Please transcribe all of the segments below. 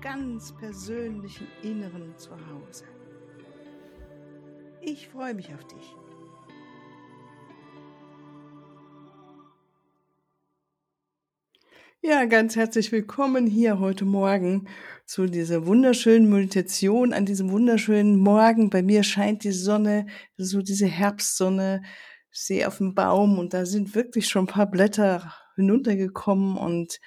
ganz persönlichen Inneren zu Hause. Ich freue mich auf dich. Ja, ganz herzlich willkommen hier heute Morgen zu dieser wunderschönen Meditation an diesem wunderschönen Morgen. Bei mir scheint die Sonne, so diese Herbstsonne. Ich sehe auf dem Baum und da sind wirklich schon ein paar Blätter hinuntergekommen und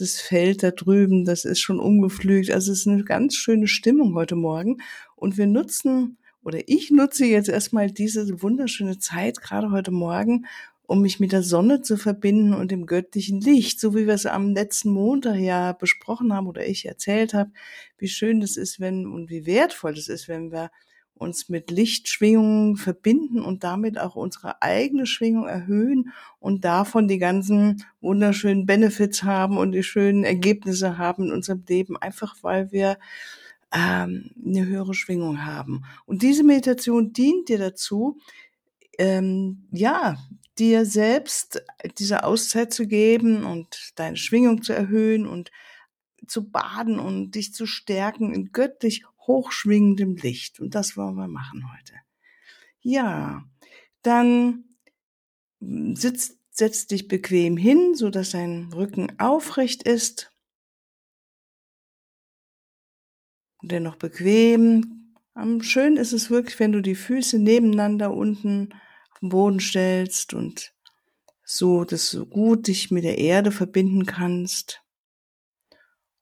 das Feld da drüben, das ist schon umgepflügt. Also es ist eine ganz schöne Stimmung heute Morgen. Und wir nutzen, oder ich nutze jetzt erstmal diese wunderschöne Zeit, gerade heute Morgen, um mich mit der Sonne zu verbinden und dem göttlichen Licht, so wie wir es am letzten Montag ja besprochen haben oder ich erzählt habe, wie schön das ist, wenn und wie wertvoll es ist, wenn wir uns mit Lichtschwingungen verbinden und damit auch unsere eigene Schwingung erhöhen und davon die ganzen wunderschönen Benefits haben und die schönen Ergebnisse haben in unserem Leben, einfach weil wir ähm, eine höhere Schwingung haben. Und diese Meditation dient dir dazu, ähm, ja, dir selbst diese Auszeit zu geben und deine Schwingung zu erhöhen und zu baden und dich zu stärken in göttlich hochschwingendem Licht. Und das wollen wir machen heute. Ja, dann sitz, setz dich bequem hin, so dass dein Rücken aufrecht ist. Dennoch bequem. Am schön ist es wirklich, wenn du die Füße nebeneinander unten auf den Boden stellst und so, dass du gut dich mit der Erde verbinden kannst.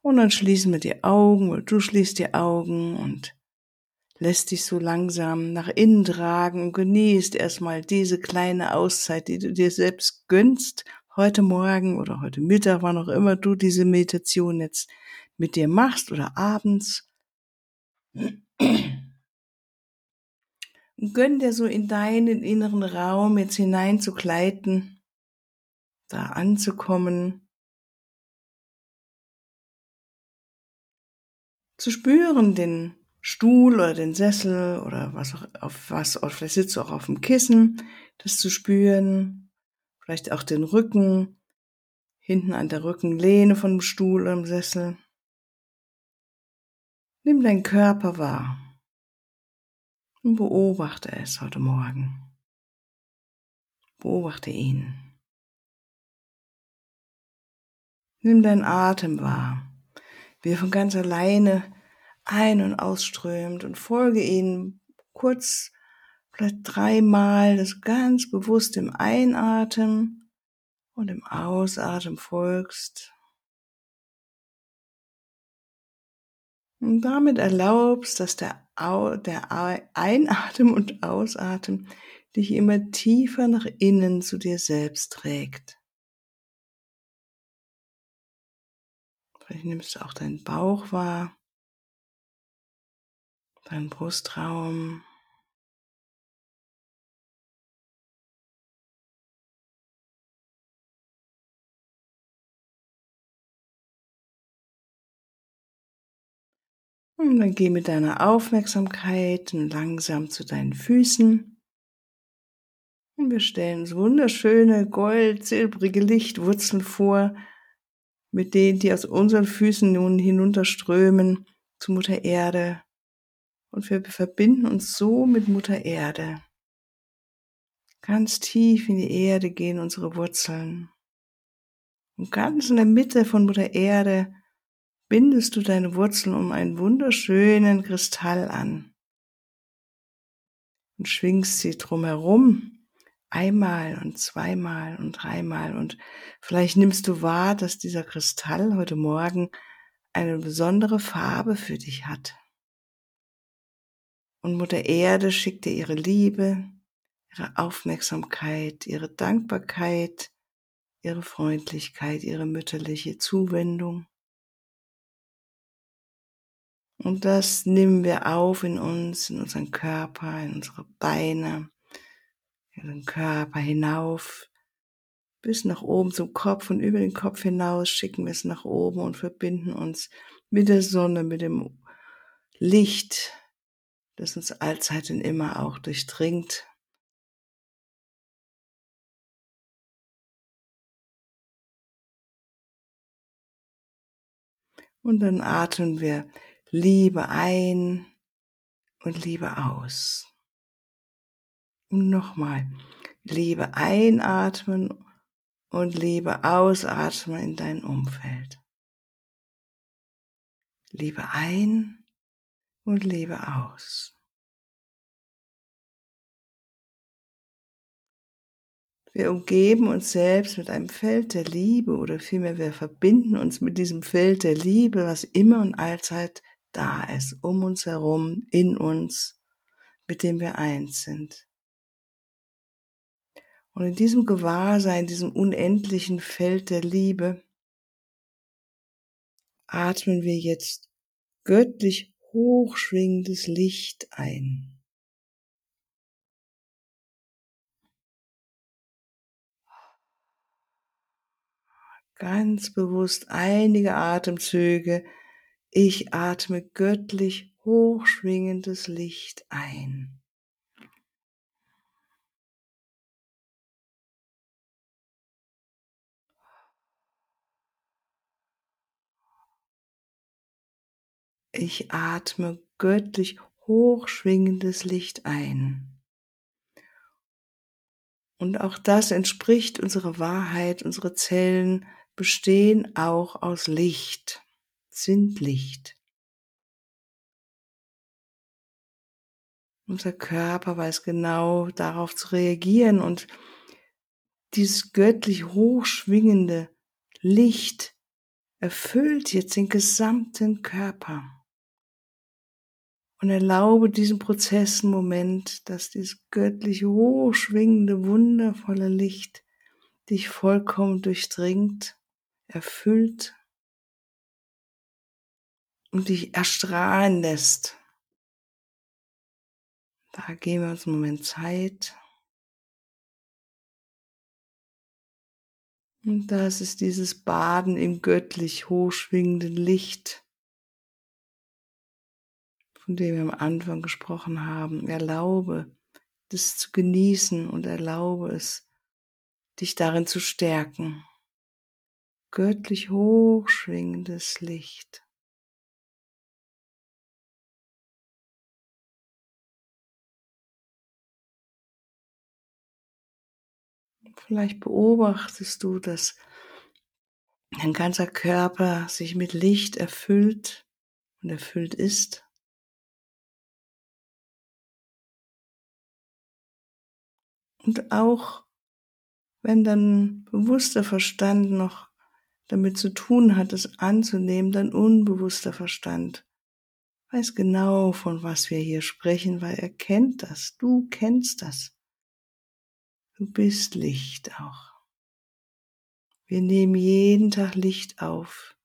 Und dann schließen wir die Augen oder du schließt die Augen und lässt dich so langsam nach innen tragen und genießt erstmal diese kleine Auszeit, die du dir selbst gönnst, heute Morgen oder heute Mittag, wann auch immer du diese Meditation jetzt mit dir machst oder abends. Und gönn dir so in deinen inneren Raum jetzt hinein zu gleiten, da anzukommen zu spüren, den Stuhl oder den Sessel oder was auch auf was, oder vielleicht sitzt du auch auf dem Kissen, das zu spüren, vielleicht auch den Rücken, hinten an der Rückenlehne vom Stuhl oder dem Sessel. Nimm deinen Körper wahr und beobachte es heute Morgen. Beobachte ihn. Nimm deinen Atem wahr wie er von ganz alleine ein- und ausströmt und folge ihm kurz, vielleicht dreimal, das ganz bewusst im Einatmen und im Ausatmen folgst. Und damit erlaubst, dass der, Au der Einatmen und Ausatmen dich immer tiefer nach innen zu dir selbst trägt. Vielleicht nimmst du auch deinen Bauch wahr, deinen Brustraum. Und dann geh mit deiner Aufmerksamkeit langsam zu deinen Füßen. Und wir stellen uns wunderschöne gold-silbrige Lichtwurzeln vor, mit denen, die aus unseren Füßen nun hinunterströmen zu Mutter Erde. Und wir verbinden uns so mit Mutter Erde. Ganz tief in die Erde gehen unsere Wurzeln. Und ganz in der Mitte von Mutter Erde bindest du deine Wurzeln um einen wunderschönen Kristall an und schwingst sie drumherum einmal und zweimal und dreimal und vielleicht nimmst du wahr, dass dieser Kristall heute Morgen eine besondere Farbe für dich hat. Und Mutter Erde schickt dir ihre Liebe, ihre Aufmerksamkeit, ihre Dankbarkeit, ihre Freundlichkeit, ihre mütterliche Zuwendung. Und das nehmen wir auf in uns, in unseren Körper, in unsere Beine, den Körper hinauf, bis nach oben zum Kopf und über den Kopf hinaus schicken wir es nach oben und verbinden uns mit der Sonne, mit dem Licht, das uns allzeit und immer auch durchdringt. Und dann atmen wir Liebe ein und Liebe aus. Und nochmal, Liebe einatmen und Liebe ausatmen in dein Umfeld. Liebe ein und Liebe aus. Wir umgeben uns selbst mit einem Feld der Liebe oder vielmehr wir verbinden uns mit diesem Feld der Liebe, was immer und allzeit da ist, um uns herum, in uns, mit dem wir eins sind. Und in diesem Gewahrsein, diesem unendlichen Feld der Liebe, atmen wir jetzt göttlich hochschwingendes Licht ein. Ganz bewusst einige Atemzüge. Ich atme göttlich hochschwingendes Licht ein. Ich atme göttlich hochschwingendes Licht ein. Und auch das entspricht unserer Wahrheit. Unsere Zellen bestehen auch aus Licht, sind Licht. Unser Körper weiß genau darauf zu reagieren und dieses göttlich hochschwingende Licht erfüllt jetzt den gesamten Körper und erlaube diesem Prozess einen Moment, dass dieses göttlich hochschwingende, wundervolle Licht dich vollkommen durchdringt, erfüllt und dich erstrahlen lässt. Da geben wir uns einen Moment Zeit. Und das ist dieses Baden im göttlich hochschwingenden Licht von dem wir am Anfang gesprochen haben. Erlaube, das zu genießen und erlaube es, dich darin zu stärken. Göttlich hochschwingendes Licht. Vielleicht beobachtest du, dass dein ganzer Körper sich mit Licht erfüllt und erfüllt ist. Und auch wenn dann bewusster Verstand noch damit zu tun hat, es anzunehmen, dann unbewusster Verstand weiß genau, von was wir hier sprechen, weil er kennt das. Du kennst das. Du bist Licht auch. Wir nehmen jeden Tag Licht auf.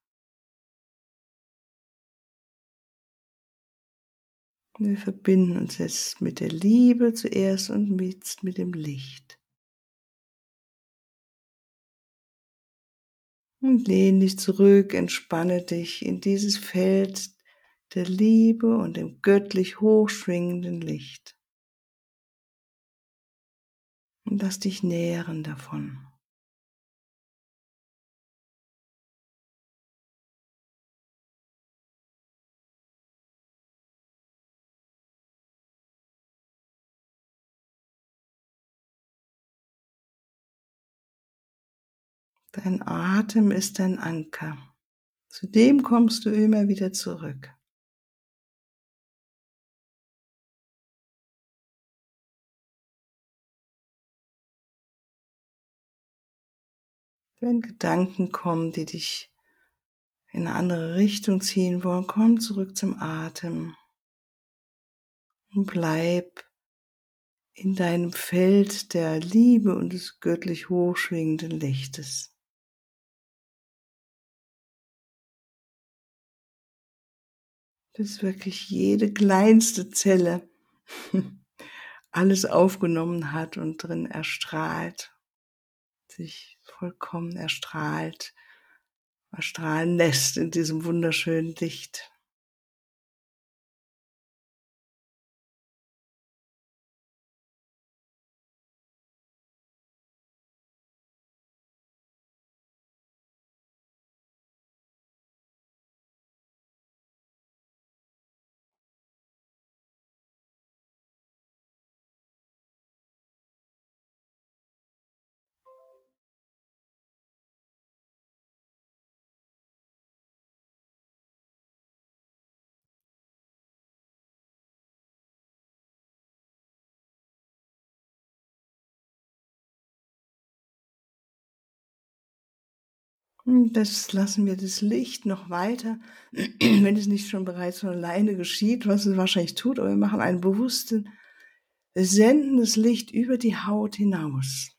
Wir verbinden uns jetzt mit der Liebe zuerst und mit, mit dem Licht. Und lehn dich zurück, entspanne dich in dieses Feld der Liebe und dem göttlich hochschwingenden Licht. Und lass dich nähren davon. Dein Atem ist dein Anker. Zu dem kommst du immer wieder zurück. Wenn Gedanken kommen, die dich in eine andere Richtung ziehen wollen, komm zurück zum Atem und bleib in deinem Feld der Liebe und des göttlich hochschwingenden Lichtes. Bis wirklich jede kleinste Zelle alles aufgenommen hat und drin erstrahlt, sich vollkommen erstrahlt, erstrahlen lässt in diesem wunderschönen Licht. Das lassen wir das Licht noch weiter, wenn es nicht schon bereits von alleine geschieht, was es wahrscheinlich tut, aber wir machen einen bewussten, sendendes Licht über die Haut hinaus,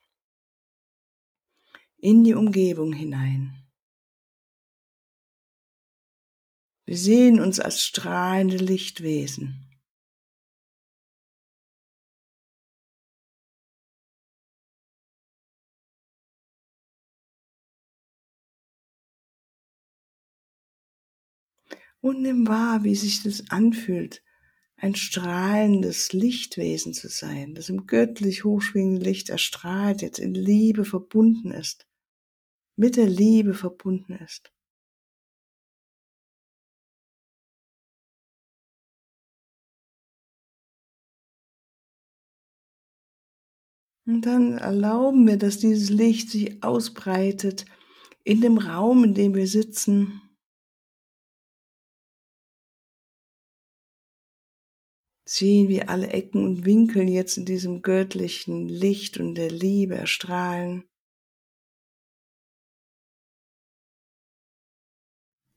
in die Umgebung hinein. Wir sehen uns als strahlende Lichtwesen. Und nimm wahr, wie sich das anfühlt, ein strahlendes Lichtwesen zu sein, das im göttlich hochschwingenden Licht erstrahlt, jetzt in Liebe verbunden ist, mit der Liebe verbunden ist. Und dann erlauben wir, dass dieses Licht sich ausbreitet in dem Raum, in dem wir sitzen, sehen, wie alle Ecken und Winkel jetzt in diesem göttlichen Licht und der Liebe erstrahlen.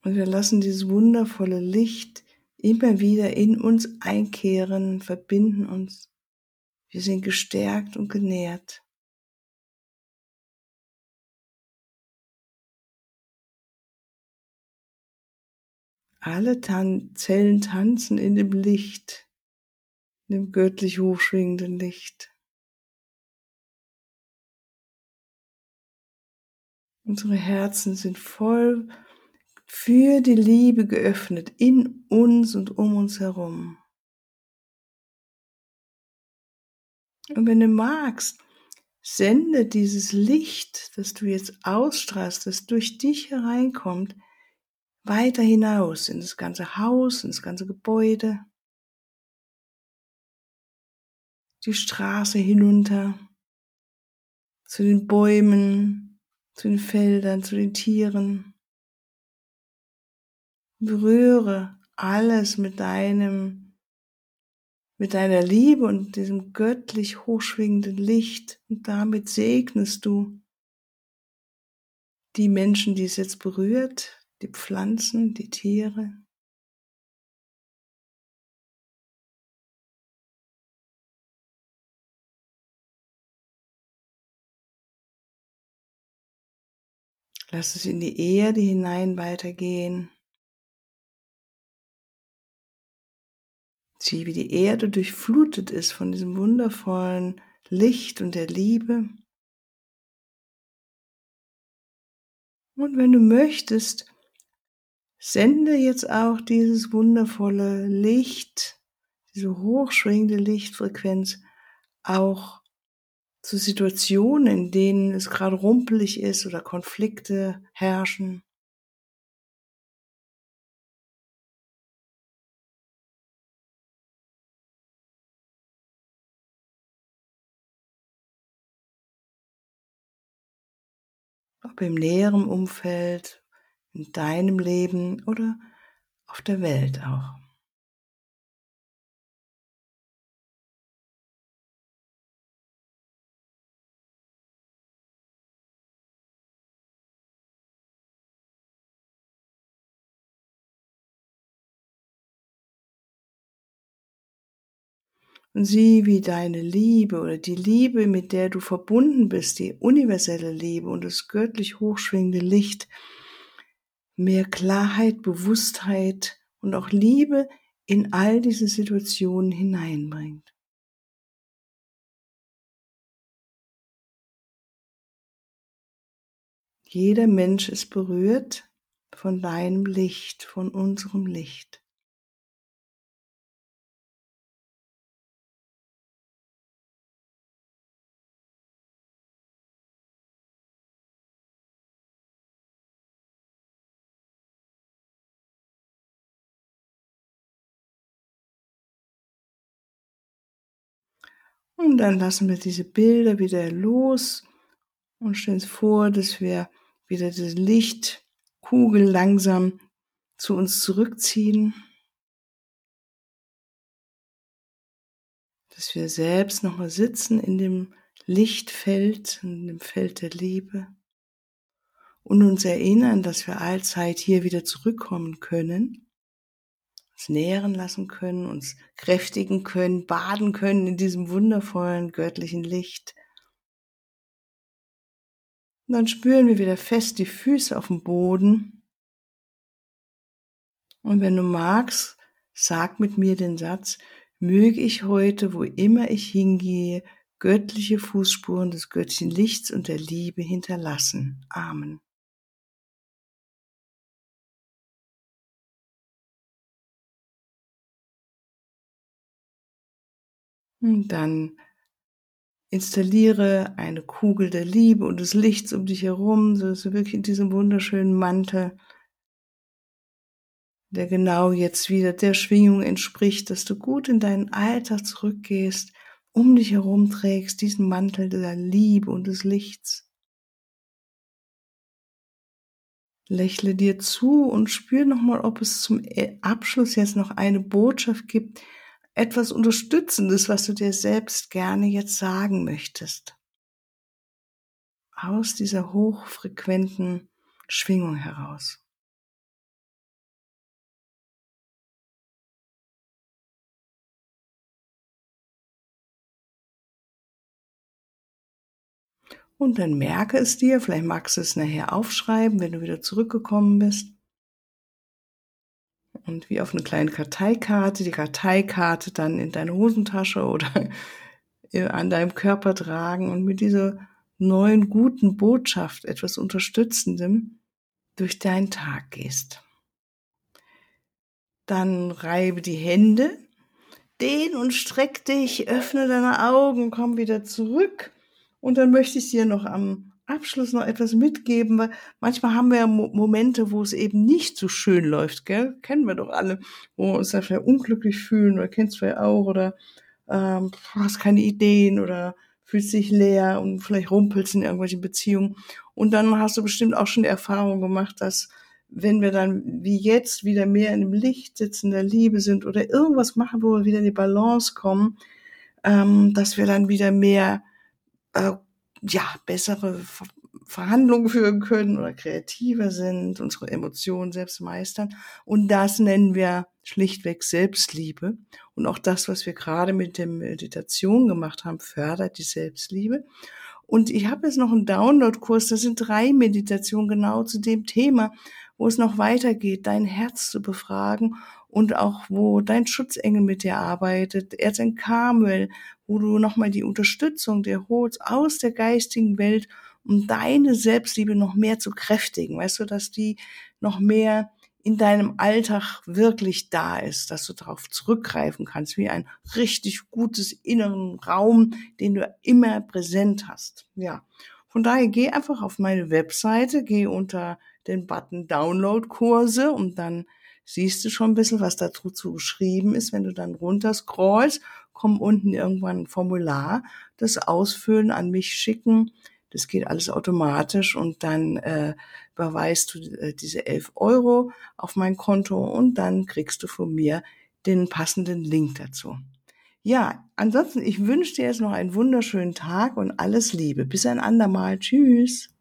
Und wir lassen dieses wundervolle Licht immer wieder in uns einkehren, verbinden uns. Wir sind gestärkt und genährt. Alle Tan Zellen tanzen in dem Licht dem göttlich hochschwingenden Licht. Unsere Herzen sind voll für die Liebe geöffnet in uns und um uns herum. Und wenn du magst, sende dieses Licht, das du jetzt ausstrahlst, das durch dich hereinkommt, weiter hinaus in das ganze Haus, in das ganze Gebäude. Die Straße hinunter, zu den Bäumen, zu den Feldern, zu den Tieren. Berühre alles mit deinem, mit deiner Liebe und diesem göttlich hochschwingenden Licht und damit segnest du die Menschen, die es jetzt berührt, die Pflanzen, die Tiere. Lass es in die Erde hinein weitergehen. Sieh, wie die Erde durchflutet ist von diesem wundervollen Licht und der Liebe. Und wenn du möchtest, sende jetzt auch dieses wundervolle Licht, diese hochschwingende Lichtfrequenz auch zu Situationen, in denen es gerade rumpelig ist oder Konflikte herrschen. Ob im näheren Umfeld, in deinem Leben oder auf der Welt auch. Und sieh, wie deine Liebe oder die Liebe, mit der du verbunden bist, die universelle Liebe und das göttlich hochschwingende Licht, mehr Klarheit, Bewusstheit und auch Liebe in all diese Situationen hineinbringt. Jeder Mensch ist berührt von deinem Licht, von unserem Licht. Und dann lassen wir diese Bilder wieder los und stellen uns vor, dass wir wieder diese Lichtkugel langsam zu uns zurückziehen. Dass wir selbst nochmal sitzen in dem Lichtfeld, in dem Feld der Liebe und uns erinnern, dass wir allzeit hier wieder zurückkommen können uns nähren lassen können, uns kräftigen können, baden können in diesem wundervollen göttlichen Licht. Und dann spüren wir wieder fest die Füße auf dem Boden. Und wenn du magst, sag mit mir den Satz, möge ich heute, wo immer ich hingehe, göttliche Fußspuren des göttlichen Lichts und der Liebe hinterlassen. Amen. Dann installiere eine Kugel der Liebe und des Lichts um dich herum, so dass du wirklich in diesem wunderschönen Mantel, der genau jetzt wieder der Schwingung entspricht, dass du gut in deinen Alltag zurückgehst, um dich herum trägst, diesen Mantel der Liebe und des Lichts. Lächle dir zu und spür nochmal, ob es zum Abschluss jetzt noch eine Botschaft gibt, etwas Unterstützendes, was du dir selbst gerne jetzt sagen möchtest. Aus dieser hochfrequenten Schwingung heraus. Und dann merke es dir, vielleicht magst du es nachher aufschreiben, wenn du wieder zurückgekommen bist und wie auf eine kleine Karteikarte, die Karteikarte dann in deine Hosentasche oder an deinem Körper tragen und mit dieser neuen guten Botschaft, etwas Unterstützendem, durch deinen Tag gehst. Dann reibe die Hände, dehn und streck dich, öffne deine Augen, komm wieder zurück. Und dann möchte ich dir noch am Abschluss noch etwas mitgeben, weil manchmal haben wir ja Momente, wo es eben nicht so schön läuft, gell? Kennen wir doch alle, wo wir uns da vielleicht unglücklich fühlen oder kennst du ja auch oder ähm, hast keine Ideen oder fühlst dich leer und vielleicht rumpelst in irgendwelchen Beziehungen. Und dann hast du bestimmt auch schon die Erfahrung gemacht, dass wenn wir dann wie jetzt wieder mehr in dem Licht sitzen, der Liebe sind oder irgendwas machen, wo wir wieder in die Balance kommen, ähm, dass wir dann wieder mehr äh, ja, bessere Verhandlungen führen können oder kreativer sind, unsere Emotionen selbst meistern. Und das nennen wir schlichtweg Selbstliebe. Und auch das, was wir gerade mit der Meditation gemacht haben, fördert die Selbstliebe. Und ich habe jetzt noch einen Download-Kurs, das sind drei Meditationen genau zu dem Thema, wo es noch weitergeht, dein Herz zu befragen und auch wo dein Schutzengel mit dir arbeitet, Erzengel Carmel, wo du nochmal die Unterstützung dir holst aus der geistigen Welt, um deine Selbstliebe noch mehr zu kräftigen, weißt du, dass die noch mehr in deinem Alltag wirklich da ist, dass du darauf zurückgreifen kannst, wie ein richtig gutes inneren Raum, den du immer präsent hast. Ja. Von daher geh einfach auf meine Webseite, geh unter den Button Download Kurse und dann siehst du schon ein bisschen, was dazu geschrieben ist. Wenn du dann runter scrollst, kommt unten irgendwann ein Formular, das ausfüllen, an mich schicken. Das geht alles automatisch und dann äh, überweist du äh, diese 11 Euro auf mein Konto und dann kriegst du von mir den passenden Link dazu. Ja, ansonsten, ich wünsche dir jetzt noch einen wunderschönen Tag und alles Liebe. Bis ein andermal. Tschüss.